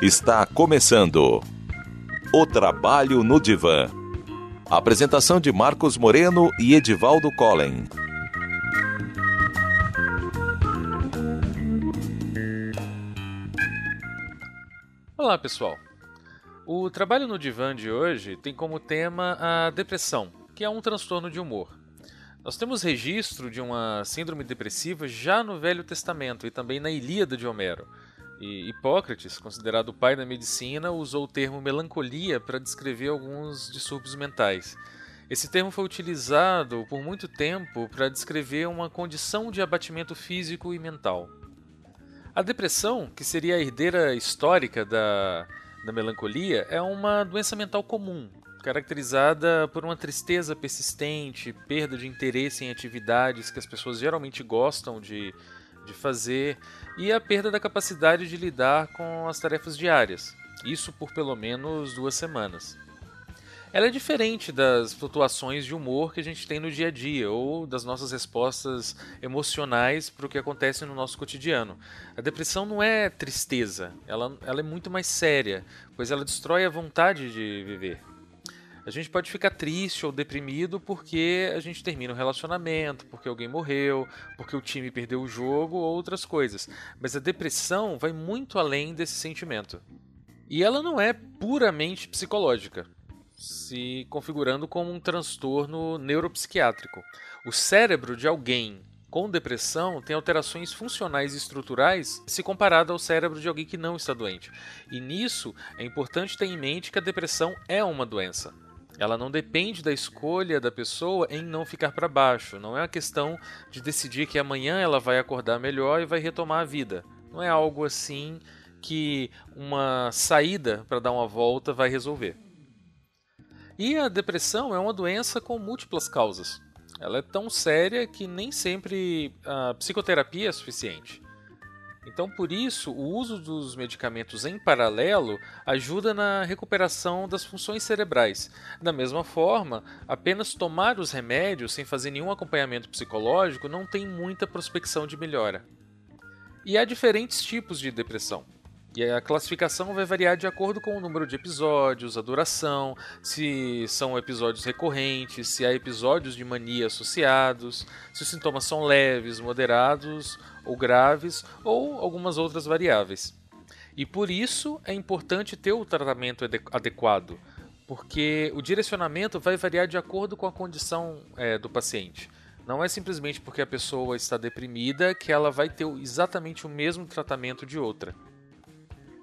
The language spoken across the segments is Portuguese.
Está começando O Trabalho no Divã. Apresentação de Marcos Moreno e Edivaldo Collen. Olá, pessoal. O Trabalho no Divã de hoje tem como tema a depressão, que é um transtorno de humor. Nós temos registro de uma síndrome depressiva já no Velho Testamento e também na Ilíada de Homero. E Hipócrates, considerado o pai da medicina, usou o termo melancolia para descrever alguns distúrbios mentais. Esse termo foi utilizado por muito tempo para descrever uma condição de abatimento físico e mental. A depressão, que seria a herdeira histórica da, da melancolia, é uma doença mental comum, caracterizada por uma tristeza persistente, perda de interesse em atividades que as pessoas geralmente gostam de, de fazer e a perda da capacidade de lidar com as tarefas diárias, isso por pelo menos duas semanas. Ela é diferente das flutuações de humor que a gente tem no dia a dia ou das nossas respostas emocionais para o que acontece no nosso cotidiano. A depressão não é tristeza, ela, ela é muito mais séria, pois ela destrói a vontade de viver. A gente pode ficar triste ou deprimido porque a gente termina um relacionamento, porque alguém morreu, porque o time perdeu o jogo ou outras coisas. Mas a depressão vai muito além desse sentimento. E ela não é puramente psicológica, se configurando como um transtorno neuropsiquiátrico. O cérebro de alguém com depressão tem alterações funcionais e estruturais se comparado ao cérebro de alguém que não está doente. E nisso é importante ter em mente que a depressão é uma doença. Ela não depende da escolha da pessoa em não ficar para baixo. Não é uma questão de decidir que amanhã ela vai acordar melhor e vai retomar a vida. Não é algo assim que uma saída para dar uma volta vai resolver. E a depressão é uma doença com múltiplas causas. Ela é tão séria que nem sempre a psicoterapia é suficiente. Então, por isso, o uso dos medicamentos em paralelo ajuda na recuperação das funções cerebrais. Da mesma forma, apenas tomar os remédios sem fazer nenhum acompanhamento psicológico não tem muita prospecção de melhora. E há diferentes tipos de depressão. E a classificação vai variar de acordo com o número de episódios, a duração, se são episódios recorrentes, se há episódios de mania associados, se os sintomas são leves, moderados ou graves, ou algumas outras variáveis. E por isso é importante ter o tratamento adequado, porque o direcionamento vai variar de acordo com a condição é, do paciente. Não é simplesmente porque a pessoa está deprimida que ela vai ter exatamente o mesmo tratamento de outra.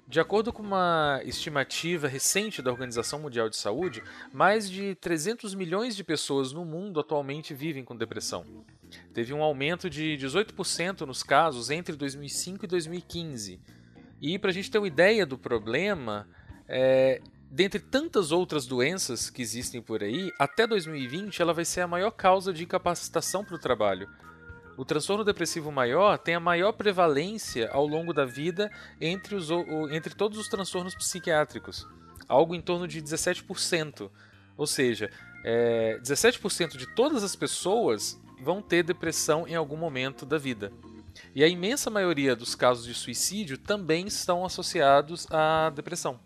De acordo com uma estimativa recente da Organização Mundial de Saúde, mais de 300 milhões de pessoas no mundo atualmente vivem com depressão. Teve um aumento de 18% nos casos entre 2005 e 2015. E para a gente ter uma ideia do problema, é, dentre tantas outras doenças que existem por aí, até 2020 ela vai ser a maior causa de incapacitação para o trabalho o transtorno depressivo maior tem a maior prevalência ao longo da vida entre, os, entre todos os transtornos psiquiátricos, algo em torno de 17%. Ou seja, é, 17% de todas as pessoas vão ter depressão em algum momento da vida. E a imensa maioria dos casos de suicídio também estão associados à depressão.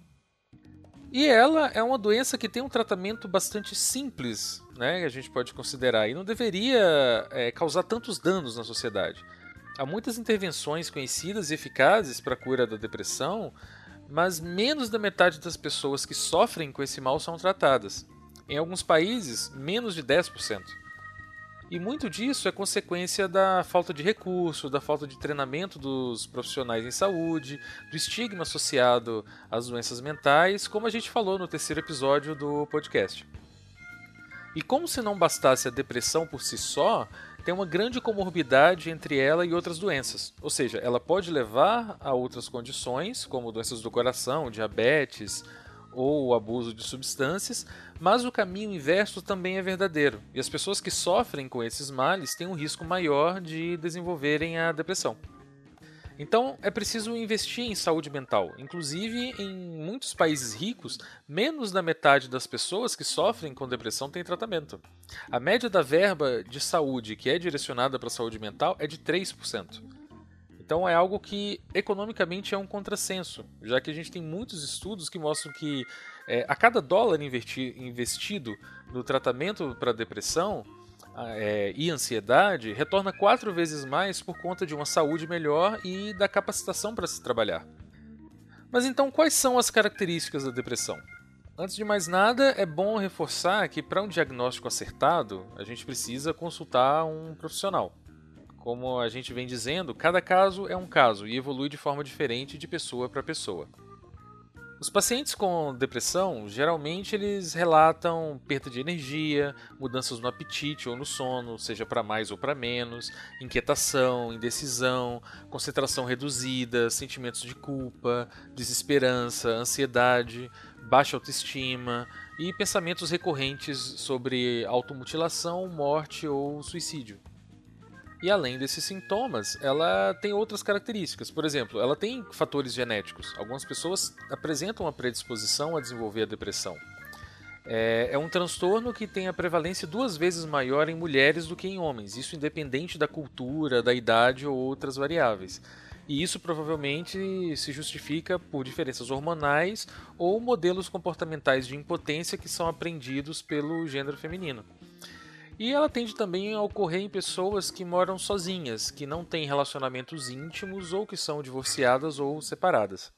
E ela é uma doença que tem um tratamento bastante simples, né? A gente pode considerar, e não deveria é, causar tantos danos na sociedade. Há muitas intervenções conhecidas e eficazes para a cura da depressão, mas menos da metade das pessoas que sofrem com esse mal são tratadas. Em alguns países, menos de 10%. E muito disso é consequência da falta de recurso, da falta de treinamento dos profissionais em saúde, do estigma associado às doenças mentais, como a gente falou no terceiro episódio do podcast. E como se não bastasse a depressão por si só, tem uma grande comorbidade entre ela e outras doenças. Ou seja, ela pode levar a outras condições, como doenças do coração, diabetes, ou abuso de substâncias, mas o caminho inverso também é verdadeiro. E as pessoas que sofrem com esses males têm um risco maior de desenvolverem a depressão. Então é preciso investir em saúde mental. Inclusive, em muitos países ricos, menos da metade das pessoas que sofrem com depressão tem tratamento. A média da verba de saúde que é direcionada para a saúde mental é de 3%. Então é algo que economicamente é um contrassenso, já que a gente tem muitos estudos que mostram que é, a cada dólar investido no tratamento para depressão, é, e ansiedade retorna quatro vezes mais por conta de uma saúde melhor e da capacitação para se trabalhar. Mas então, quais são as características da depressão? Antes de mais nada, é bom reforçar que para um diagnóstico acertado, a gente precisa consultar um profissional. Como a gente vem dizendo, cada caso é um caso e evolui de forma diferente de pessoa para pessoa. Os pacientes com depressão, geralmente eles relatam perda de energia, mudanças no apetite ou no sono, seja para mais ou para menos, inquietação, indecisão, concentração reduzida, sentimentos de culpa, desesperança, ansiedade, baixa autoestima e pensamentos recorrentes sobre automutilação, morte ou suicídio. E além desses sintomas, ela tem outras características. Por exemplo, ela tem fatores genéticos. Algumas pessoas apresentam a predisposição a desenvolver a depressão. É, é, um transtorno que tem a prevalência duas vezes maior em mulheres do que em homens, isso independente da cultura, da idade ou outras variáveis. E isso provavelmente se justifica por diferenças hormonais ou modelos comportamentais de impotência que são aprendidos pelo gênero feminino. E ela tende também a ocorrer em pessoas que moram sozinhas, que não têm relacionamentos íntimos ou que são divorciadas ou separadas.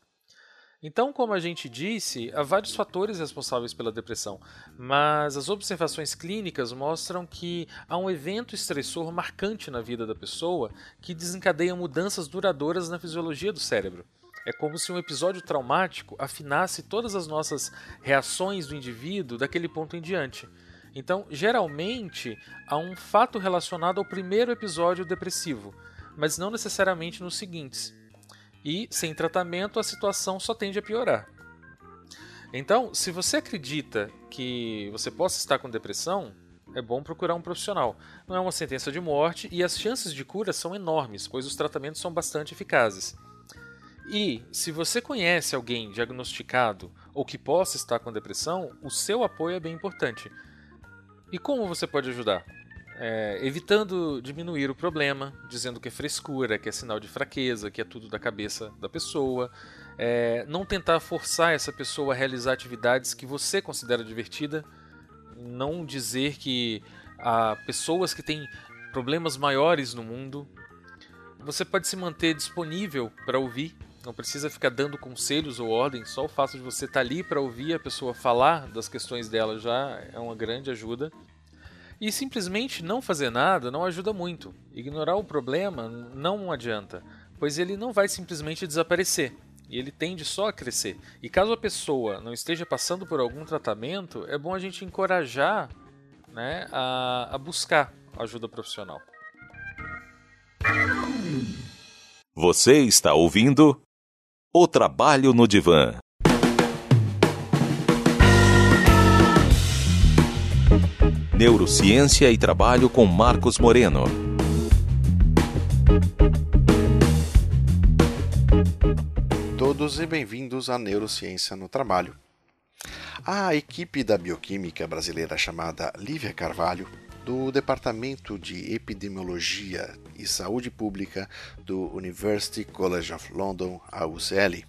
Então, como a gente disse, há vários fatores responsáveis pela depressão, mas as observações clínicas mostram que há um evento estressor marcante na vida da pessoa que desencadeia mudanças duradouras na fisiologia do cérebro. É como se um episódio traumático afinasse todas as nossas reações do indivíduo daquele ponto em diante. Então, geralmente, há um fato relacionado ao primeiro episódio depressivo, mas não necessariamente nos seguintes. E, sem tratamento, a situação só tende a piorar. Então, se você acredita que você possa estar com depressão, é bom procurar um profissional. Não é uma sentença de morte e as chances de cura são enormes, pois os tratamentos são bastante eficazes. E, se você conhece alguém diagnosticado ou que possa estar com depressão, o seu apoio é bem importante. E como você pode ajudar? É, evitando diminuir o problema, dizendo que é frescura, que é sinal de fraqueza, que é tudo da cabeça da pessoa. É, não tentar forçar essa pessoa a realizar atividades que você considera divertida. Não dizer que há pessoas que têm problemas maiores no mundo. Você pode se manter disponível para ouvir. Não precisa ficar dando conselhos ou ordens. Só o fato de você estar tá ali para ouvir a pessoa falar das questões dela já é uma grande ajuda. E simplesmente não fazer nada não ajuda muito. Ignorar o problema não adianta, pois ele não vai simplesmente desaparecer. E ele tende só a crescer. E caso a pessoa não esteja passando por algum tratamento, é bom a gente encorajar né, a, a buscar ajuda profissional. Você está ouvindo O Trabalho no Divã. Neurociência e Trabalho com Marcos Moreno. Todos e bem-vindos à Neurociência no Trabalho. A equipe da bioquímica brasileira chamada Lívia Carvalho, do Departamento de Epidemiologia e Saúde Pública do University College of London, a UCL,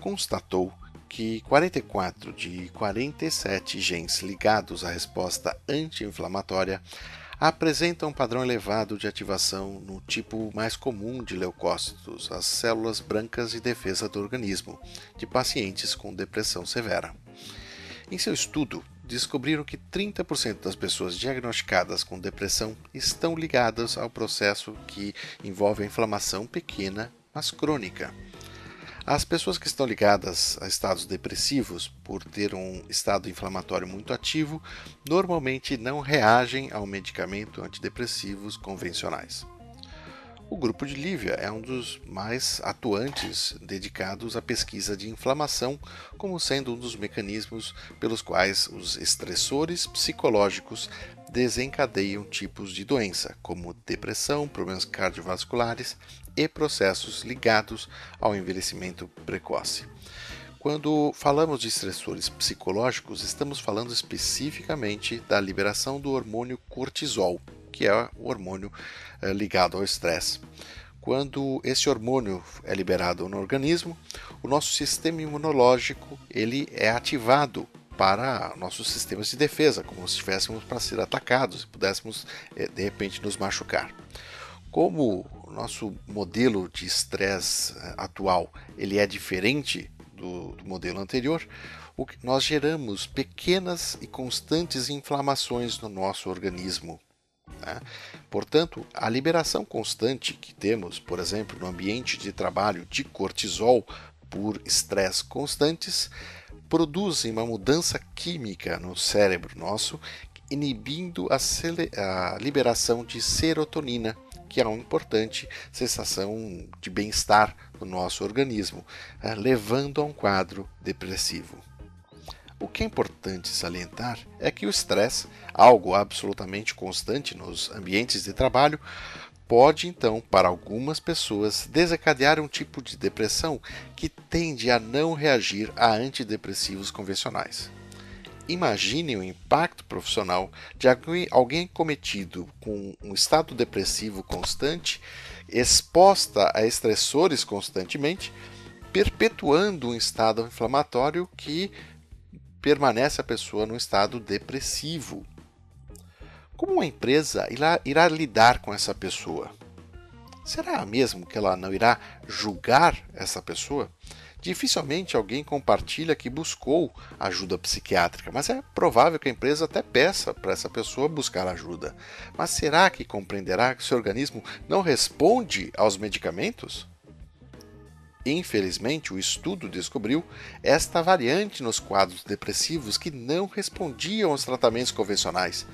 constatou que 44 de 47 genes ligados à resposta anti-inflamatória apresentam um padrão elevado de ativação no tipo mais comum de leucócitos, as células brancas de defesa do organismo, de pacientes com depressão severa. Em seu estudo, descobriram que 30% das pessoas diagnosticadas com depressão estão ligadas ao processo que envolve a inflamação pequena, mas crônica. As pessoas que estão ligadas a estados depressivos, por ter um estado inflamatório muito ativo, normalmente não reagem ao medicamento antidepressivos convencionais. O grupo de Lívia é um dos mais atuantes dedicados à pesquisa de inflamação, como sendo um dos mecanismos pelos quais os estressores psicológicos desencadeiam tipos de doença, como depressão, problemas cardiovasculares e processos ligados ao envelhecimento precoce. Quando falamos de estressores psicológicos, estamos falando especificamente da liberação do hormônio cortisol, que é o hormônio eh, ligado ao estresse. Quando esse hormônio é liberado no organismo, o nosso sistema imunológico ele é ativado para nossos sistemas de defesa, como se estivéssemos para ser atacados e pudéssemos eh, de repente nos machucar. Como o nosso modelo de estresse eh, atual ele é diferente do, do modelo anterior, o que nós geramos pequenas e constantes inflamações no nosso organismo. Né? Portanto, a liberação constante que temos, por exemplo, no ambiente de trabalho de cortisol por estresse constantes, produzem uma mudança química no cérebro nosso, inibindo a, a liberação de serotonina, que é uma importante sensação de bem-estar no nosso organismo, eh, levando a um quadro depressivo. O que é importante salientar é que o estresse, algo absolutamente constante nos ambientes de trabalho, pode então, para algumas pessoas, desencadear um tipo de depressão que tende a não reagir a antidepressivos convencionais. Imagine o impacto profissional de alguém cometido com um estado depressivo constante, exposta a estressores constantemente, perpetuando um estado inflamatório que permanece a pessoa num estado depressivo. Como uma empresa irá, irá lidar com essa pessoa? Será mesmo que ela não irá julgar essa pessoa? Dificilmente alguém compartilha que buscou ajuda psiquiátrica, mas é provável que a empresa até peça para essa pessoa buscar ajuda. Mas será que compreenderá que seu organismo não responde aos medicamentos? Infelizmente, o estudo descobriu esta variante nos quadros depressivos que não respondiam aos tratamentos convencionais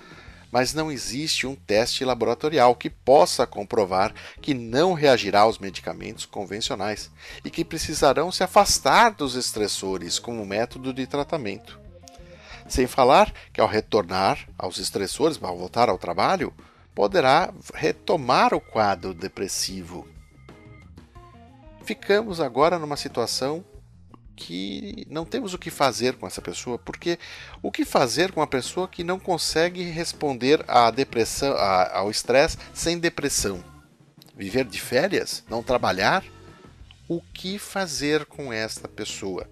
mas não existe um teste laboratorial que possa comprovar que não reagirá aos medicamentos convencionais e que precisarão se afastar dos estressores como método de tratamento. Sem falar que ao retornar aos estressores, ao voltar ao trabalho, poderá retomar o quadro depressivo. Ficamos agora numa situação que não temos o que fazer com essa pessoa, porque o que fazer com uma pessoa que não consegue responder à depressão, ao estresse sem depressão? Viver de férias? Não trabalhar? O que fazer com esta pessoa?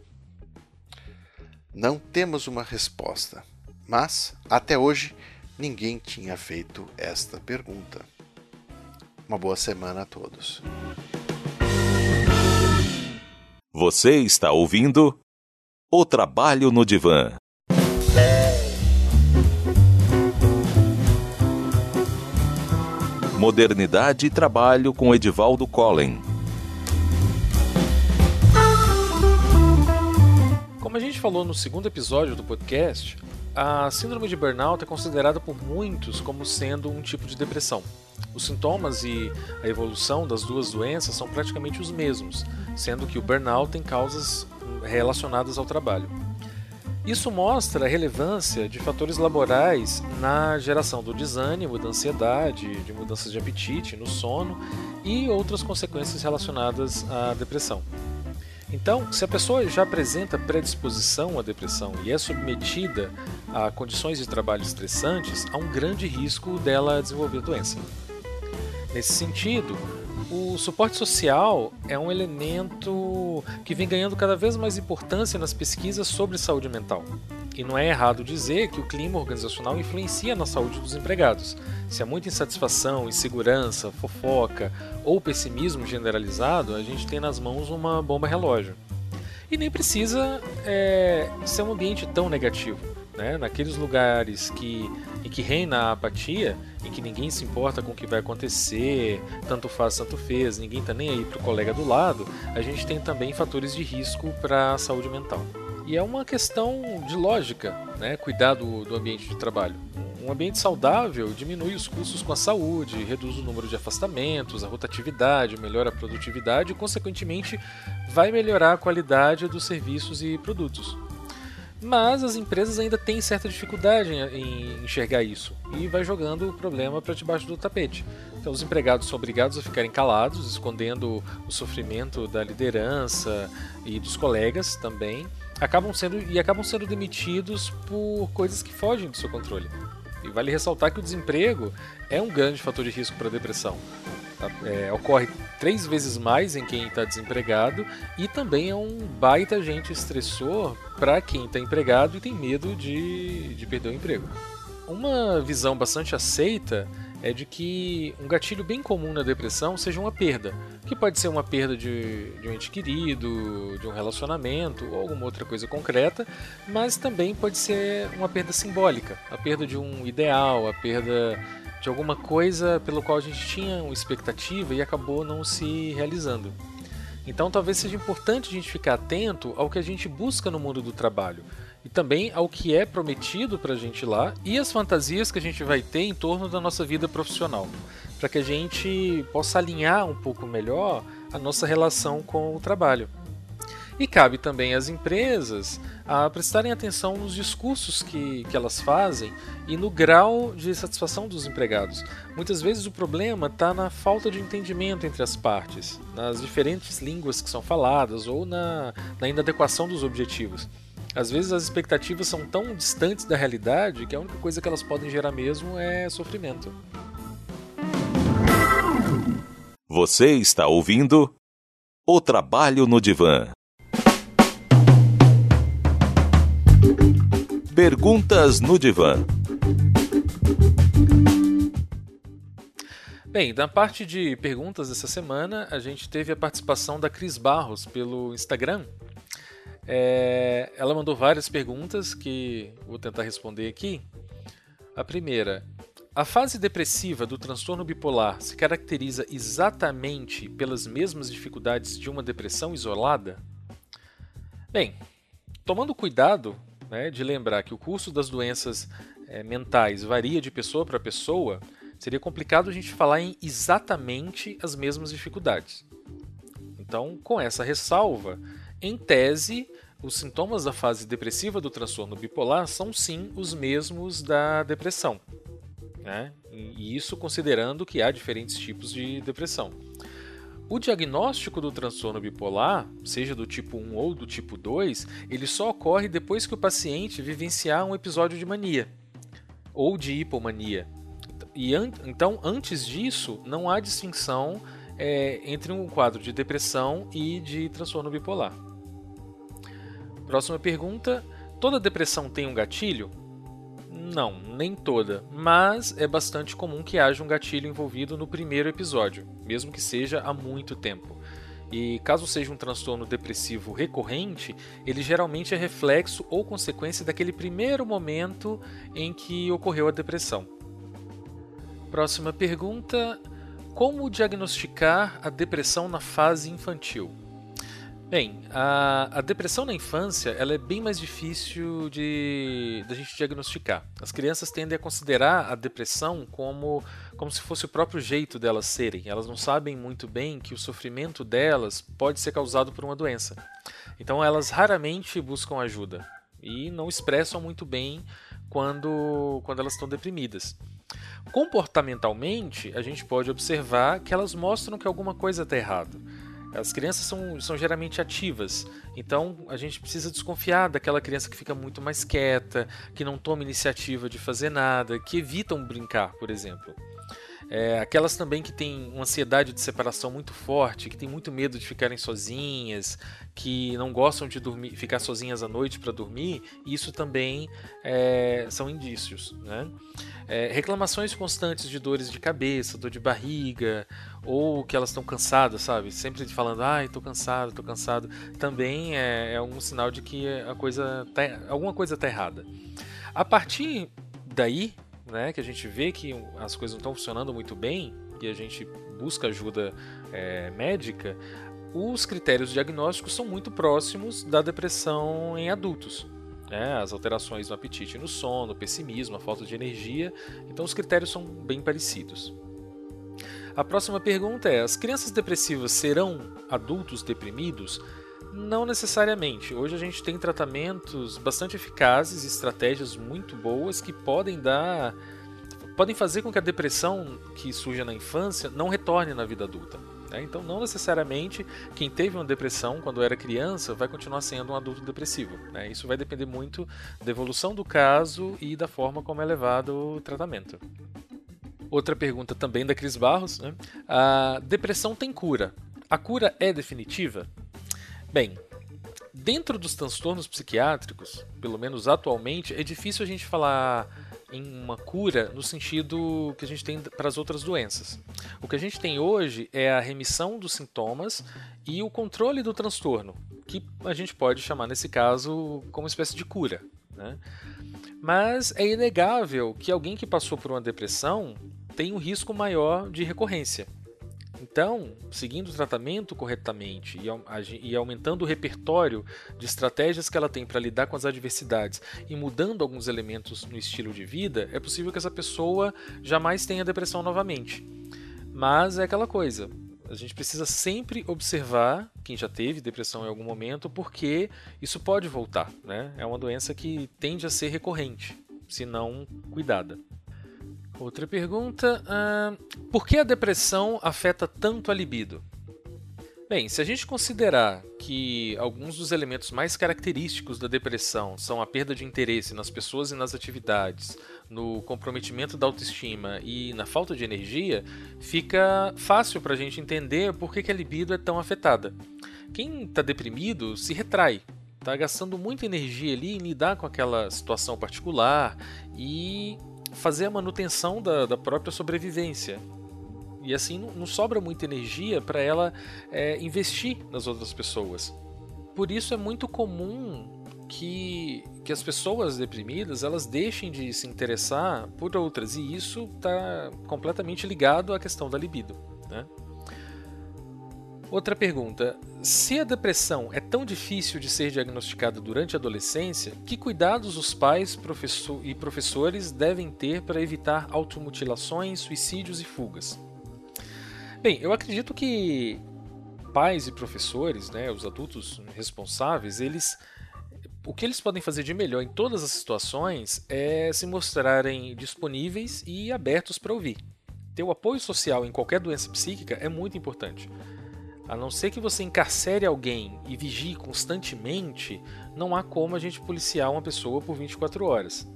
Não temos uma resposta, mas até hoje ninguém tinha feito esta pergunta. Uma boa semana a todos. Você está ouvindo O Trabalho no Divã. Modernidade e Trabalho com Edivaldo Collen. Como a gente falou no segundo episódio do podcast, a síndrome de burnout é considerada por muitos como sendo um tipo de depressão. Os sintomas e a evolução das duas doenças são praticamente os mesmos, sendo que o burnout tem causas relacionadas ao trabalho. Isso mostra a relevância de fatores laborais na geração do desânimo, da ansiedade, de mudanças de apetite, no sono e outras consequências relacionadas à depressão. Então, se a pessoa já apresenta predisposição à depressão e é submetida a condições de trabalho estressantes, há um grande risco dela desenvolver doença. Nesse sentido, o suporte social é um elemento que vem ganhando cada vez mais importância nas pesquisas sobre saúde mental. E não é errado dizer que o clima organizacional influencia na saúde dos empregados. Se há muita insatisfação, insegurança, fofoca ou pessimismo generalizado, a gente tem nas mãos uma bomba relógio. E nem precisa é, ser um ambiente tão negativo. Né? Naqueles lugares que, em que reina a apatia, em que ninguém se importa com o que vai acontecer, tanto faz, tanto fez, ninguém está nem aí para o colega do lado, a gente tem também fatores de risco para a saúde mental. E é uma questão de lógica, né? cuidar do, do ambiente de trabalho. Um ambiente saudável diminui os custos com a saúde, reduz o número de afastamentos, a rotatividade, melhora a produtividade e, consequentemente, vai melhorar a qualidade dos serviços e produtos. Mas as empresas ainda têm certa dificuldade em enxergar isso e vai jogando o problema para debaixo do tapete. Então os empregados são obrigados a ficarem calados, escondendo o sofrimento da liderança e dos colegas também, acabam sendo e acabam sendo demitidos por coisas que fogem do seu controle. E vale ressaltar que o desemprego é um grande fator de risco para a depressão. É, ocorre três vezes mais em quem está desempregado e também é um baita agente estressor para quem está empregado e tem medo de, de perder o emprego. Uma visão bastante aceita é de que um gatilho bem comum na depressão seja uma perda, que pode ser uma perda de, de, um ente querido, de um relacionamento ou alguma outra coisa concreta, mas também pode ser uma perda simbólica, a perda de um ideal, a perda de alguma coisa pelo qual a gente tinha uma expectativa e acabou não se realizando. Então talvez seja importante a gente ficar atento ao que a gente busca no mundo do trabalho e também ao que é prometido para a gente lá e as fantasias que a gente vai ter em torno da nossa vida profissional, para que a gente possa alinhar um pouco melhor a nossa relação com o trabalho. E cabe também às empresas a prestarem atenção nos discursos que, que elas fazem e no grau de satisfação dos empregados. Muitas vezes o problema está na falta de entendimento entre as partes, nas diferentes línguas que são faladas ou na, na inadequação dos objetivos. Às vezes as expectativas são tão distantes da realidade que a única coisa que elas podem gerar mesmo é sofrimento. Você está ouvindo O Trabalho no Divã. Perguntas no Divã. Bem, na parte de perguntas dessa semana, a gente teve a participação da Cris Barros pelo Instagram. É, ela mandou várias perguntas que vou tentar responder aqui. A primeira: a fase depressiva do transtorno bipolar se caracteriza exatamente pelas mesmas dificuldades de uma depressão isolada? Bem, tomando cuidado né, de lembrar que o curso das doenças é, mentais varia de pessoa para pessoa, seria complicado a gente falar em exatamente as mesmas dificuldades. Então, com essa ressalva, em tese, os sintomas da fase depressiva do transtorno bipolar são sim os mesmos da depressão. Né? E isso considerando que há diferentes tipos de depressão. O diagnóstico do transtorno bipolar, seja do tipo 1 ou do tipo 2, ele só ocorre depois que o paciente vivenciar um episódio de mania ou de hipomania. E an então, antes disso, não há distinção é, entre um quadro de depressão e de transtorno bipolar. Próxima pergunta: toda depressão tem um gatilho? Não, nem toda, mas é bastante comum que haja um gatilho envolvido no primeiro episódio, mesmo que seja há muito tempo. E caso seja um transtorno depressivo recorrente, ele geralmente é reflexo ou consequência daquele primeiro momento em que ocorreu a depressão. Próxima pergunta: Como diagnosticar a depressão na fase infantil? Bem, a, a, depressão na infância ela é bem mais difícil de da gente diagnosticar. As crianças tendem a considerar a depressão como, como se fosse o próprio jeito delas serem. Elas não sabem muito bem que o sofrimento delas pode ser causado por uma doença. Então elas raramente buscam ajuda e não expressam muito bem quando, quando elas estão deprimidas. Comportamentalmente, a gente pode observar que elas mostram que alguma coisa está errada as crianças são, são geralmente ativas, então a gente precisa desconfiar daquela criança que fica muito mais quieta, que não toma iniciativa de fazer nada, que evitam brincar, por exemplo. É, aquelas também que têm uma ansiedade de separação muito forte, que têm muito medo de ficarem sozinhas, que não gostam de dormir, ficar sozinhas à noite para dormir, isso também é, são indícios. Né? É, reclamações constantes de dores de cabeça, dor de barriga, ou que elas estão cansadas, sabe? Sempre falando, ai, tô cansado, tô cansado, também é, é um sinal de que a coisa tá, alguma coisa está errada. A partir daí, né, que a gente vê que as coisas não estão funcionando muito bem e a gente busca ajuda é, médica, os critérios diagnósticos são muito próximos da depressão em adultos. Né? As alterações no apetite no sono, o pessimismo, a falta de energia. Então, os critérios são bem parecidos. A próxima pergunta é: as crianças depressivas serão adultos deprimidos? Não necessariamente. Hoje a gente tem tratamentos bastante eficazes, estratégias muito boas que podem dar podem fazer com que a depressão que surge na infância não retorne na vida adulta. Né? Então, não necessariamente quem teve uma depressão quando era criança vai continuar sendo um adulto depressivo. Né? Isso vai depender muito da evolução do caso e da forma como é levado o tratamento. Outra pergunta também da Cris Barros: né? a depressão tem cura? A cura é definitiva? Bem, dentro dos transtornos psiquiátricos, pelo menos atualmente, é difícil a gente falar em uma cura no sentido que a gente tem para as outras doenças. O que a gente tem hoje é a remissão dos sintomas e o controle do transtorno, que a gente pode chamar nesse caso como espécie de cura. Né? Mas é inegável que alguém que passou por uma depressão tem um risco maior de recorrência. Então, seguindo o tratamento corretamente e, aumentando o repertório de estratégias que ela tem para lidar com as adversidades e mudando alguns elementos no estilo de vida, é possível que essa pessoa jamais tenha depressão novamente. Mas é aquela coisa, a gente precisa sempre observar quem já teve depressão em algum momento, porque isso pode voltar. Né? É uma doença que tende a ser recorrente, se não cuidada. Outra pergunta: uh, por que a depressão afeta tanto a libido? Bem, se a gente considerar que alguns dos elementos mais característicos da depressão são a perda de interesse nas pessoas e nas atividades, no comprometimento da autoestima e na falta de energia, fica fácil para a gente entender por que a libido é tão afetada. Quem está deprimido se retrai, está gastando muita energia ali em lidar com aquela situação particular e fazer a manutenção da, da própria sobrevivência. E assim não, não sobra muita energia para ela é, investir nas outras pessoas. Por isso é muito comum que, que as pessoas deprimidas elas deixem de se interessar por outras e isso está completamente ligado à questão da libido. Né? Outra pergunta: se a depressão é tão difícil de ser diagnosticada durante a adolescência, que cuidados os pais professor e professores devem ter para evitar automutilações, suicídios e fugas? Bem, eu acredito que pais e professores, né, os adultos responsáveis, eles o que eles podem fazer de melhor em todas as situações é se mostrarem disponíveis e abertos para ouvir. Ter o apoio social em qualquer doença psíquica é muito importante. A não ser que você encarcere alguém e vigie constantemente, não há como a gente policiar uma pessoa por 24 horas.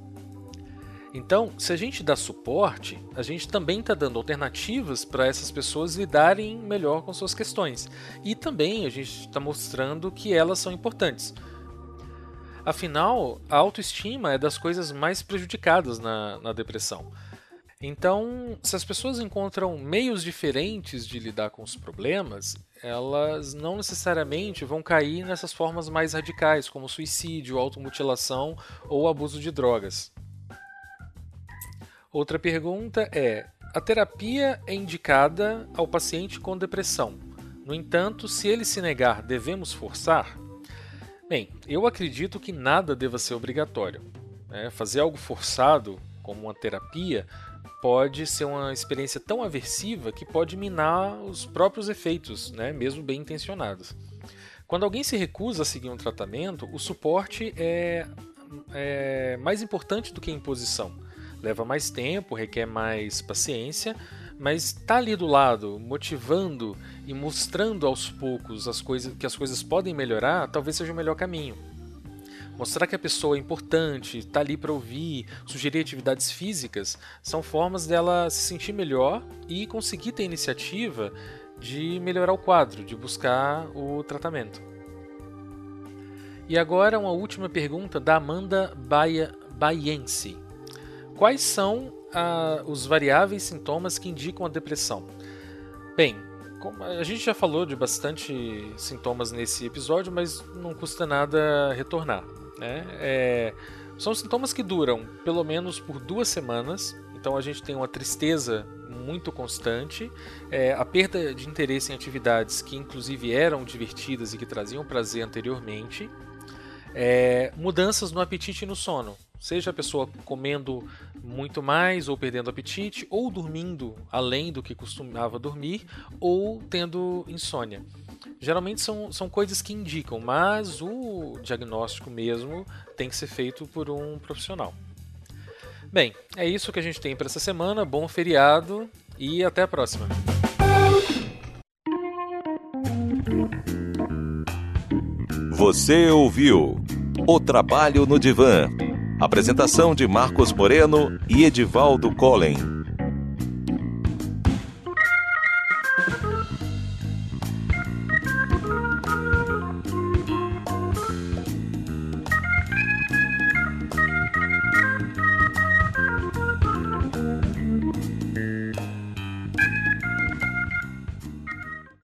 Então, se a gente dá suporte, a gente também está dando alternativas para essas pessoas lidarem melhor com suas questões. E também a gente está mostrando que elas são importantes. Afinal, a autoestima é das coisas mais prejudicadas na, na depressão. Então, se as pessoas encontram meios diferentes de lidar com os problemas, elas não necessariamente vão cair nessas formas mais radicais, como suicídio, automutilação ou abuso de drogas. Outra pergunta é: a terapia é indicada ao paciente com depressão. No entanto, se ele se negar, devemos forçar? Bem, eu acredito que nada deva ser obrigatório. Né? Fazer algo forçado, como uma terapia, pode ser uma experiência tão aversiva que pode minar os próprios efeitos, né, mesmo bem intencionados. Quando alguém se recusa a seguir um tratamento, o suporte é, é mais importante do que a imposição. Leva mais tempo, requer mais paciência, mas estar tá ali do lado, motivando e mostrando aos poucos as coisas, que as coisas podem melhorar, talvez seja o melhor caminho mostrar que a pessoa é importante, está ali para ouvir, sugerir atividades físicas, são formas dela se sentir melhor e conseguir ter iniciativa de melhorar o quadro, de buscar o tratamento. E agora uma última pergunta da Amanda Baia, Baiense. Quais são ah, os variáveis sintomas que indicam a depressão? Bem, a gente já falou de bastante sintomas nesse episódio, mas não custa nada retornar. Né? É, são sintomas que duram pelo menos por duas semanas. Então a gente tem uma tristeza muito constante, é, a perda de interesse em atividades que inclusive eram divertidas e que traziam prazer anteriormente, é, mudanças no apetite e no sono. Seja a pessoa comendo muito mais ou perdendo apetite, ou dormindo além do que costumava dormir, ou tendo insônia. Geralmente são, são coisas que indicam, mas o diagnóstico mesmo tem que ser feito por um profissional. Bem, é isso que a gente tem para essa semana. Bom feriado e até a próxima. Você ouviu O Trabalho no Divã. Apresentação de Marcos Moreno e Edivaldo Collen.